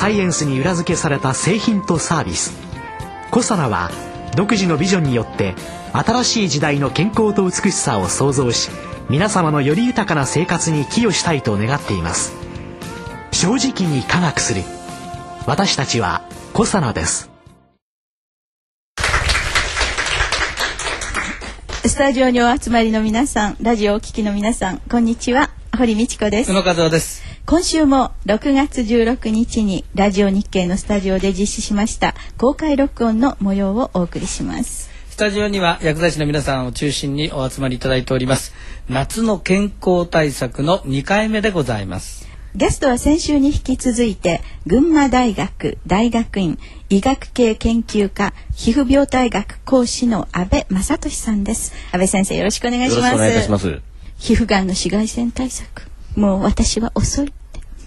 サイエンスに裏付けされた製品とサービスコサナは独自のビジョンによって新しい時代の健康と美しさを創造し皆様のより豊かな生活に寄与したいと願っています正直に科学する私たちはコサナですスタジオにお集まりの皆さん、ラジオをお聞きの皆さん、こんにちは。堀道子です。宇野和夫です。今週も6月16日にラジオ日経のスタジオで実施しました公開録音の模様をお送りします。スタジオには薬剤師の皆さんを中心にお集まりいただいております。夏の健康対策の2回目でございます。ゲストは先週に引き続いて群馬大学大学院医学系研究科皮膚病態学講師の安倍正俊さんです。安倍先生よろしくお願いします。よろしくお願いいたします。皮膚がんの紫外線対策もう私は遅いって。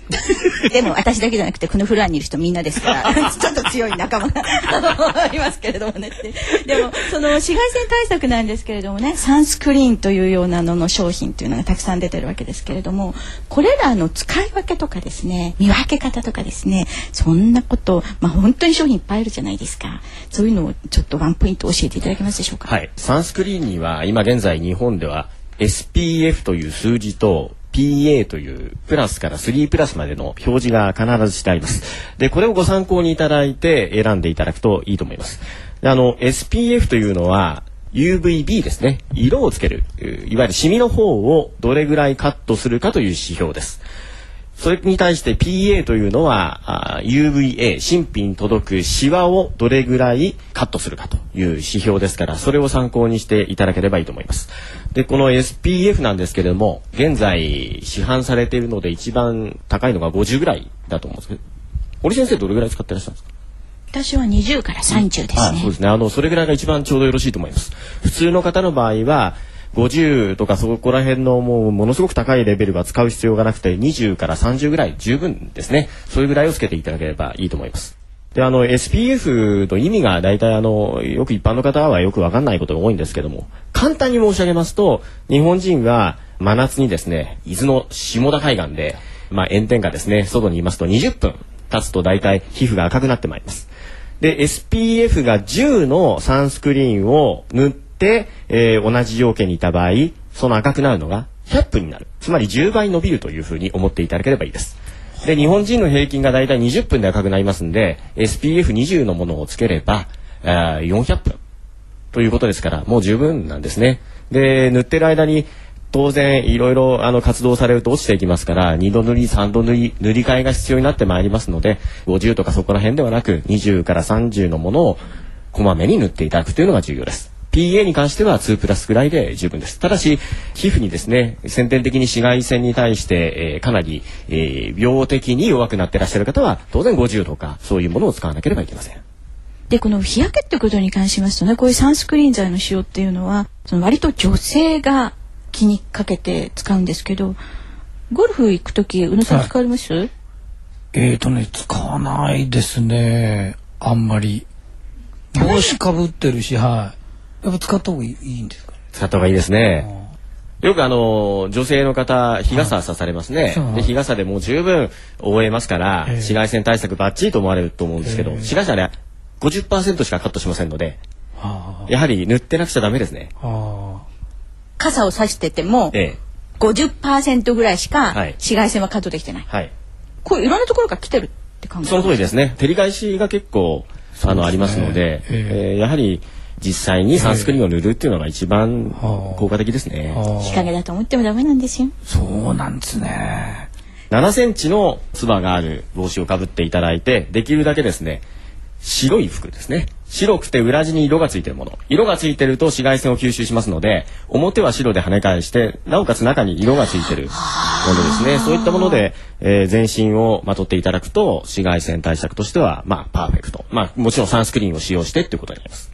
でも私だけじゃなくてこのフロアにいる人みんなですから ちょっと強い仲間が いますけれどもね。ってでもその紫外線対策なんですけれどもねサンスクリーンというようなのの商品というのがたくさん出てるわけですけれどもこれらの使い分けとかですね見分け方とかですねそんなことまあ本当に商品いっぱいあるじゃないですか。そういうのをちょっとワンポイント教えていただけますでしょうか？はい。サンスクリーンには今現在日本では SPF という数字と PA というプラスから3プラスまでの表示が必ずしてあります。で、これをご参考にいただいて選んでいただくといいと思います。であの、SPF というのは UVB ですね。色をつける。いわゆるシミの方をどれぐらいカットするかという指標です。それに対して PA というのはあ UVA 新品に届くシワをどれぐらいカットするかという指標ですからそれを参考にしていただければいいと思います。でこの SPF なんですけれども現在市販されているので一番高いのが50ぐらいだと思うんですけど堀先生どれぐらい使ってらっしゃるんですか？私は20から30ですね。あそうですね。あのそれぐらいが一番ちょうどよろしいと思います。普通の方の場合は50とかそこら辺のもうものすごく高いレベルは使う必要がなくて20から30ぐらい十分ですね。それぐらいをつけていただければいいと思います。であの SPF の意味が大体あのよく一般の方はよくわかんないことが多いんですけども簡単に申し上げますと日本人は真夏にですね伊豆の下田海岸で、まあ、炎天下ですね外にいますと20分経つと大体皮膚が赤くなってまいります。で SPF が10のサンスクリーンを塗って、えー同じ条件にいた場合その赤くなるのが100分になる。つまり10倍伸びるというふうに思っていただければいいです。で日本人の平均が大体20分で赤くなりますんで SPF20 のものをつければあ400分。ということですからもう十分なんですね。で塗ってる間に当然いろいろあの活動されると落ちていきますから2度塗り3度塗り塗り替えが必要になってまいりますので50とかそこら辺ではなく20から30のものをこまめに塗っていただくというのが重要です。PA に関しては2プラスぐらいで十分です。ただし、皮膚にですね、先天的に紫外線に対して、えーかなり、えー病的に弱くなっていらっしゃる方は、当然50とか、そういうものを使わなければいけません。でこの日焼けってことに関しますとねこういうサンスクリーン剤の使用っていうのはその割と女性が気にかけて使うんですけどゴルフ行く時宇野さんはい使われます、えーとね、使わないですね。あんまり。帽子かぶってるし、はい。やっぱ使った方がいいいいんですかね。使った方がいいですね。よくあの女性の方日傘さされますね、はいで日傘でもう十分覆えますから、ええ。紫外線対策バッチリと思われると思うんですけど、ええ。紫外線はね50%しかカットしませんのではやはり塗ってなくちゃダメですね。傘を差しててもええ。50%ぐらいしかはい。紫外線はカットできてない、はい。これいろんなところから来てるって考えその通りですね。照り返しが結構あのありますので、ええ。えーやはり実際にサンスクリーンを塗るっていうのが一番はあ効果的ですね、日陰だと思ってもダメなんですよあそうなんですね。7センチのつばがある帽子をかぶっていただいてできるだけですね白い服ですね。白くて裏地に色がついてるもの。色がついてると紫外線を吸収しますので、表は白で跳ね返して、なおかつ中に色がついてるものですね。そういったもので、えー、全身をまとっていただくと、紫外線対策としては、まあ、パーフェクト。まあ、もちろんサンスクリーンを使用してっていうことになります。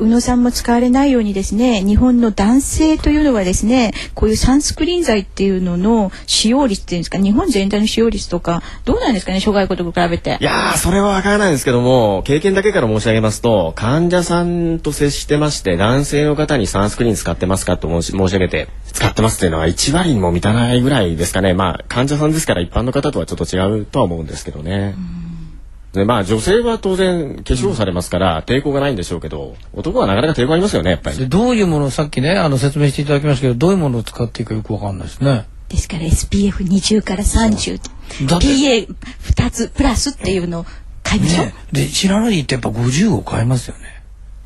宇野さんも使われないようにですね日本の男性というのはですねこういうサンスクリーン剤っていうのの使用率っていうんですか日本全体の使用率とかどうなんですかね諸外国と比べて。いやそれは分からないですけども経験だけから申し上げますと患者さんと接してまして男性の方にサンスクリーン使ってますかと申し申し上げて使ってますっていうのは1割にも満たないぐらいですかね。まあ患者さんですから一般の方とはちょっと違うとは思うんですけどね。うんでまあ女性は当然化粧されますから抵抗がないんでしょうけど男はなかなか抵抗ありますよねやっぱり。どういうものをさっきねあの説明していただきましたけどどういうものを使っていいかよくわかんないですね。ですから SPF20 から 30PA2 つプラスっていうのを買いましょう、ね、で知らないってやっぱ50を買いますよね。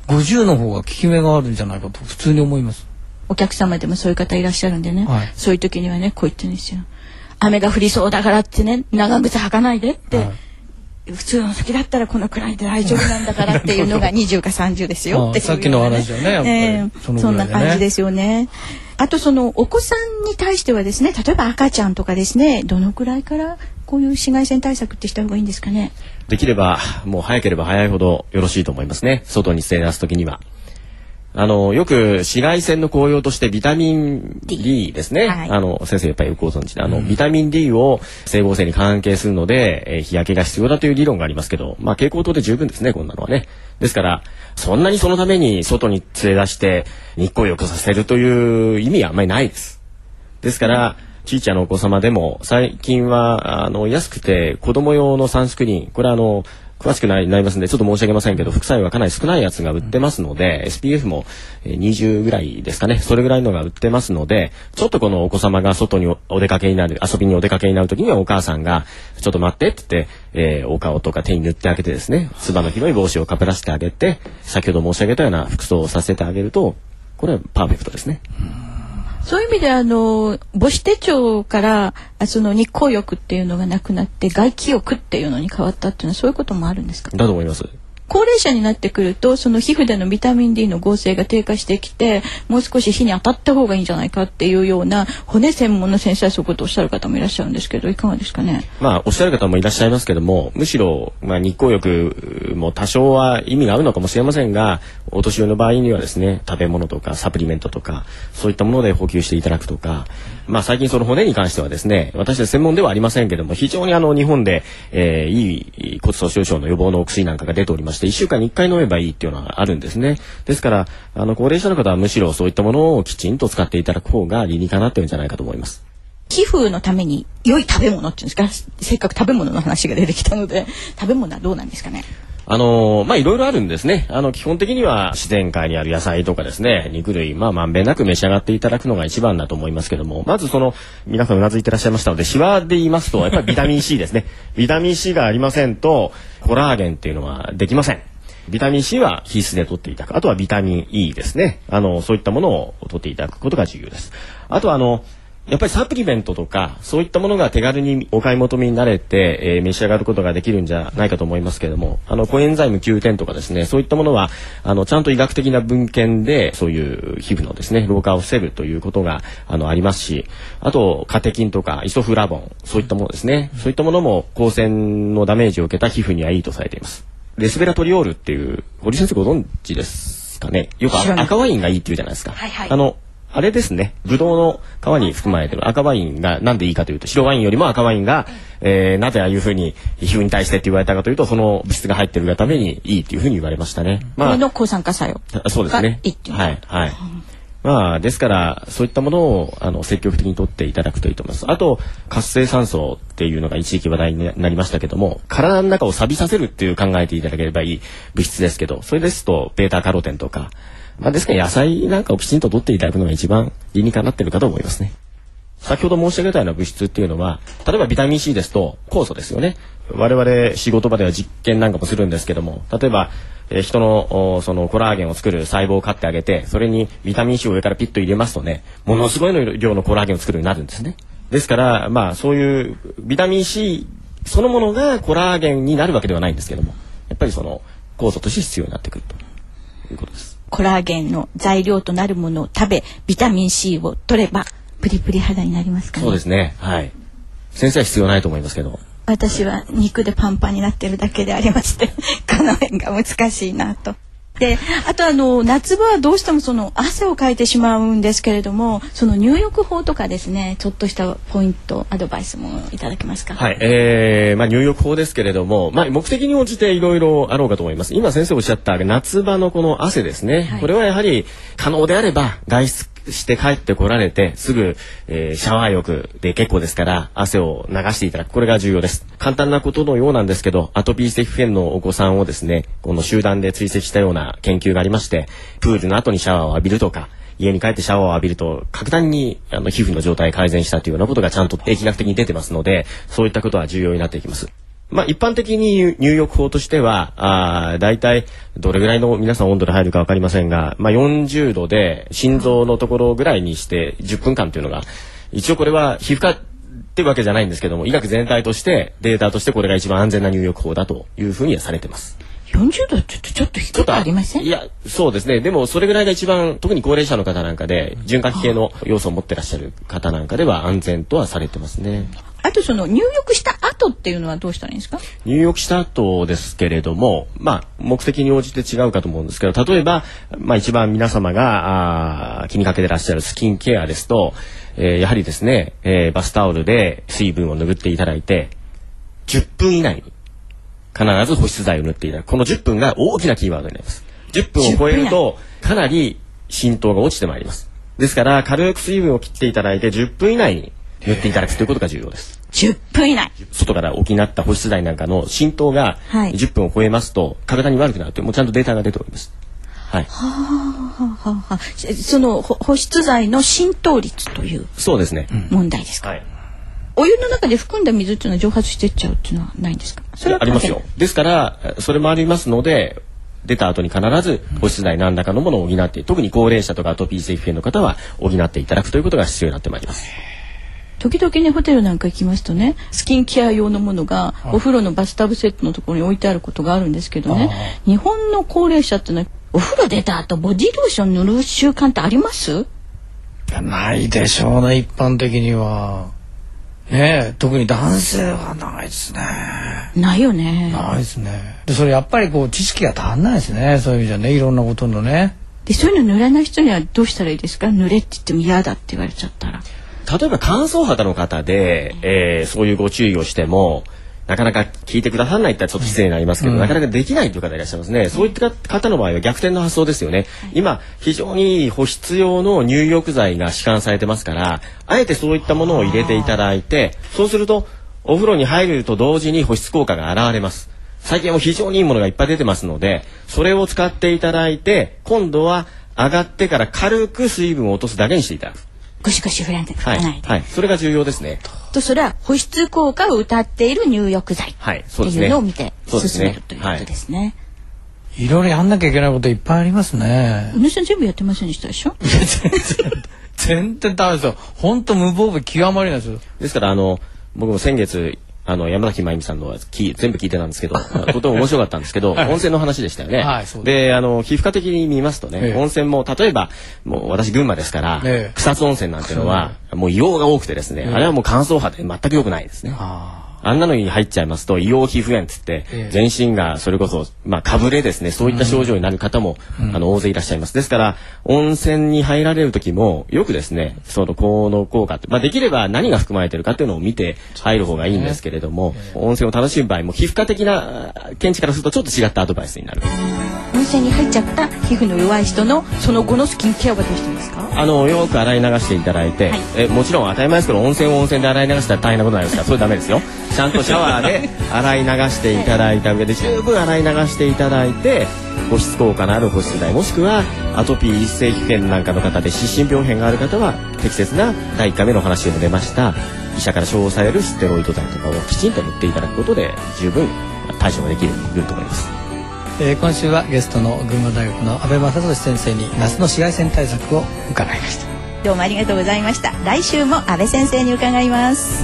50の方が効き目があるんじゃないかと普通に思います。お客様でもそういう方いらっしゃるんでね、はい、そういう時にはねこう言ってるんですよ。雨が降りそうだからってね長靴履かないでって、はい普通の時だったらこのくらいで大丈夫なんだから っていうのが20か30ですよってさっきの話はねやっぱり、えー、そそんな感じですよね。あとそのお子さんに対してはですね例えば赤ちゃんとかですねどのくらいからこういう紫外線対策ってした方がいいんですかね？できればもう早ければ早いほどよろしいと思いますね。外に捨て出す時には。あの、よく紫外線の効用としてビタミン D ですね。はい、あの、先生やっぱりよくご存知で、あの、うん、ビタミン D を整合性に関係するので、えー、日焼けが必要だという理論がありますけど、まあ、蛍光灯で十分ですね、こんなのはね。ですから、そんなにそのために外に連れ出して日光浴させるという意味はあんまりないです。ですから、ちいちゃなお子様でも、最近は、あの、安くて子供用のサンスクリーン、これはあの、詳しくななりますんでちょっと申し上げませんけど副作用がかなり少ないやつが売ってますので、SPF も20ぐらいですかねそれぐらいのが売ってますのでちょっとこのお子様が外にお出かけになる遊びにお出かけになる時にはお母さんがちょっと待ってって言って、えー、お顔とか手に塗ってあげてですねつばの広い帽子をかぶらせてあげて先ほど申し上げたような服装をさせてあげるとこれはパーフェクトですね。うんそういう意味であの母子手帳からその日光浴っていうのがなくなって外気浴っていうのに変わったっていうのはそういうこともあるんですか？だと思います。高齢者になってくるとその皮膚でのビタミン D の合成が低下してきてもう少し火に当たった方がいいんじゃないかっていうような骨専門の先生はそういうことをおっしゃる方もいらっしゃるんですけどいかがですかね？まあおっしゃる方もいらっしゃいますけどもむしろ、まあ、日光浴も多少は意味があるのかもしれませんがお年寄りの場合にはですね食べ物とかサプリメントとかそういったもので補給していただくとか、まあ、最近その骨に関してはですね私たち専門ではありませんけども非常にあの日本で、えー、いい骨粗鬆症の予防のお薬なんかが出ておりまして1週間に1回飲めばいいっていうのはあるんですね。ですから、あの、高齢者の方はむしろそういったものをきちんと使っていただく方が理にかなってるんじゃないかと思います。皮膚のために良い食べ物っていうんですか？せっかく食べ物の話が出てきたので食べ物はどうなんですかね？あのー、まあいろいろあるんですね。あの基本的には自然界にある野菜とかですね、肉類、まあまんべんなく召し上がっていただくのが一番だと思いますけども、まずその皆さんうなずいてらっしゃいましたので、シワで言いますとやっぱりビタミン C ですね。ビタミン C がありませんとコラーゲンっていうのはできません。ビタミン C は必須で取っていただく。あとはビタミン E ですね。あの、そういったものを取っていただくことが重要です。あとはあの、やっぱりサプリメントとかそういったものが手軽にお買い求めになれて、えー、召し上がることができるんじゃないかと思いますけれどもあのコエンザイム9点とかですねそういったものはあのちゃんと医学的な文献でそういう皮膚のですね老化を防ぐということがあのありますしあとカテキンとかイソフラボンそういったものですねそういったものも光線のダメージを受けた皮膚にはいいとされています。レスベラトリオールっていう堀先生ご存知ですかね？よく赤ワインがいいって言うじゃないですか。はいはい、あのあれですね。ブドウの皮に含まれてる赤ワインがなんでいいかというと、白ワインよりも赤ワインが、えー、なぜああいうふうに皮膚に対してって言われたかというと、その物質が入ってるがためにいいっていうふうに言われましたね。まあ、の抗酸化作用。そうですね。はい、はい。まあ、ですから、そういったものを、あの、積極的に取っていただくといいと思います。あと、活性酸素っていうのが一時期話題になりましたけども、体の中を錆びさせるっていう考えていただければいい物質ですけど、それですと、ベータカロテンとか、まあ、ですから野菜なんかをきちんと取っていただくのが一番理にかなってるかと思いますね。先ほど申し上げたような物質っていうのは、例えばビタミン C ですと酵素ですよね。我々仕事場では実験なんかもするんですけども、例えば、えー、人のそのコラーゲンを作る細胞を買ってあげて、それにビタミン C を上からピッと入れますとね、ものすごいの量のコラーゲンを作るようになるんですね。ですから、まあそういうビタミン C そのものがコラーゲンになるわけではないんですけども、やっぱりその酵素として必要になってくるということです。コラーゲンの材料となるものを食べビタミン C を取ればプリプリ肌になりますかねそうですね。はい。先生は必要ないと思いますけど。私は肉でパンパンになってるだけでありまして この辺が難しいなと。であとあの夏場はどうしてもその汗をかいてしまうんですけれどもその入浴法とかですねちょっとしたポイントアドバイスもいただけますか？はい。えー、まあ入浴法ですけれども、まあ目的に応じていろいろあろうかと思います。今先生おっしゃった夏場のこの汗ですね。はいこれはやはり可能であれば外出して帰ってこられてすぐ、えーシャワー浴で結構ですから汗を流していただく。これが重要です。簡単なことのようなんですけどアトピー性皮膚炎のお子さんをですねこの集団で追跡したような研究がありましてプールの後にシャワーを浴びるとか家に帰ってシャワーを浴びると格段にあの皮膚の状態改善したというようなことがちゃんと疫学的に出てますのでそういったことは重要になっていきます。まあ、一般的に入浴法としては、あー大体どれぐらいの皆さん温度で入るかわかりませんが、まあ、40度で心臓のところぐらいにして10分間というのが、一応これは皮膚科ってわけじゃないんですけども、医学全体としてデータとしてこれが一番安全な入浴法だというふうにはされてます。40度ちょっとちょっと低くありません？いや、そうですね。でもそれぐらいが一番、特に高齢者の方なんかで、循環器系の要素を持ってらっしゃる方なんかでは安全とはされてますね。あとその入浴した後っていうのはどうしたらいいんですか？入浴した後ですけれども、まあ、目的に応じて違うかと思うんですけど、例えば、まあ一番皆様があー気にかけてらっしゃるスキンケアですと、えーやはりですね、えーバスタオルで水分を拭っていただいて、10分以内に必ず保湿剤を塗っていただく。この10分が大きなキーワードになります。10分を超えると、かなり浸透が落ちてまいります。ですから、軽く水分を切っていただいて、10分以内に塗っていただくということが重要です。10分以内外から補った保湿剤なんかの浸透がはい10分を超えますと体に悪くなるというもうちゃんとデータが出ております。はい、はあはあはあそのほ保湿剤の浸透率というそうですね。問題ですか、はい。お湯の中で含んだ水っていうのは蒸発してっちゃうっていうのはないんですか？それはありますよ。ですからそれもありますので出た後に必ず保湿剤何らかのものを補って特に高齢者とかアトピー性皮膚炎の方は補っていただくということが必要になってまいります。時々ねホテルなんか行きますとねスキンケア用のものがお風呂のバスタブセットのところに置いてあることがあるんですけどね日本の高齢者ってのはお風呂出た後ボディローション塗る習慣ってあります？ないでしょうね一般的には。ねえ特に男性はないですね。ないよね。ないですね。でそれやっぱりこう知識が足んないですねそういう意味じゃねいろんなことのね。でそういうの塗らない人にはどうしたらいいですか？塗れって言っても嫌だって言われちゃったら例えば乾燥肌の方で、えーそういうご注意をしてもなかなか聞いてくださらないってちょっと失礼になりますけど、なかなかできないという方いらっしゃいますね。そういった方の場合は逆転の発想ですよね。今、非常にいい保湿用の入浴剤が市販されてますから、あえてそういったものを入れていただいて、そうすると、お風呂に入ると同時に保湿効果が現れます。最近はもう非常にいいものがいっぱい出てますので、それを使っていただいて、今度は上がってから軽く水分を落とすだけにしていただく。ゴシゴシ振らないで、はい。それが重要ですね。とそれは保湿効果を謳っている入浴剤はいっていうのを見て進めるということですね。い。ろいろやんなきゃいけないこといっぱいありますね。宇野さん全部やってませんでしたでしょ？全然全然ダメですよ。本当無防備極まりないですよ。ですからあの僕も先月あの山崎真由美さんのはき全部聞いてたんですけど とても面白かったんですけど、はい。温泉の話でしたよね。はいでであの皮膚科的に見ますとね、ええ。温泉も例えばもう私群馬ですから、ええ。草津温泉なんていうのは、もう硫黄が多くてですね、あれはもう乾燥肌で全く良くないですね。ああんなのに入っちゃいますと硫黄皮膚炎っつって、ええ。全身がそれこそ、まあ、かぶれですね。そういった症状になる方も、あの大勢いらっしゃいます。ですから温泉に入られる時もよくですねその効能効果って、まあ、できれば何が含まれてるかっていうのを見て入る方がいいんですけれども、温泉を楽しむ場合も皮膚科的なあ見地からするとちょっと違ったアドバイスになる。温泉に入っちゃった皮膚の弱い人のその後のスキンケアはどうしてますか？あのよく洗い流していただいて、はい。えもちろん当たり前ですけど温泉を温泉で洗い流したら大変なことになりますからそれダメですよちゃんとシャワーで洗い流していただいた上で十分洗い流していただいて保湿効果のある保湿剤もしくはアトピー一性皮膚炎なんかの方で湿疹病変がある方は適切な第1回目のお話でも出ました。医者から処方されるステロイド剤とかをきちんと塗っていただくことで十分対処ができると思います。えー今週はゲストの群馬大学の阿部正俊先生に夏の紫外線対策を伺いました。どうもありがとうございました。来週も安倍先生に伺います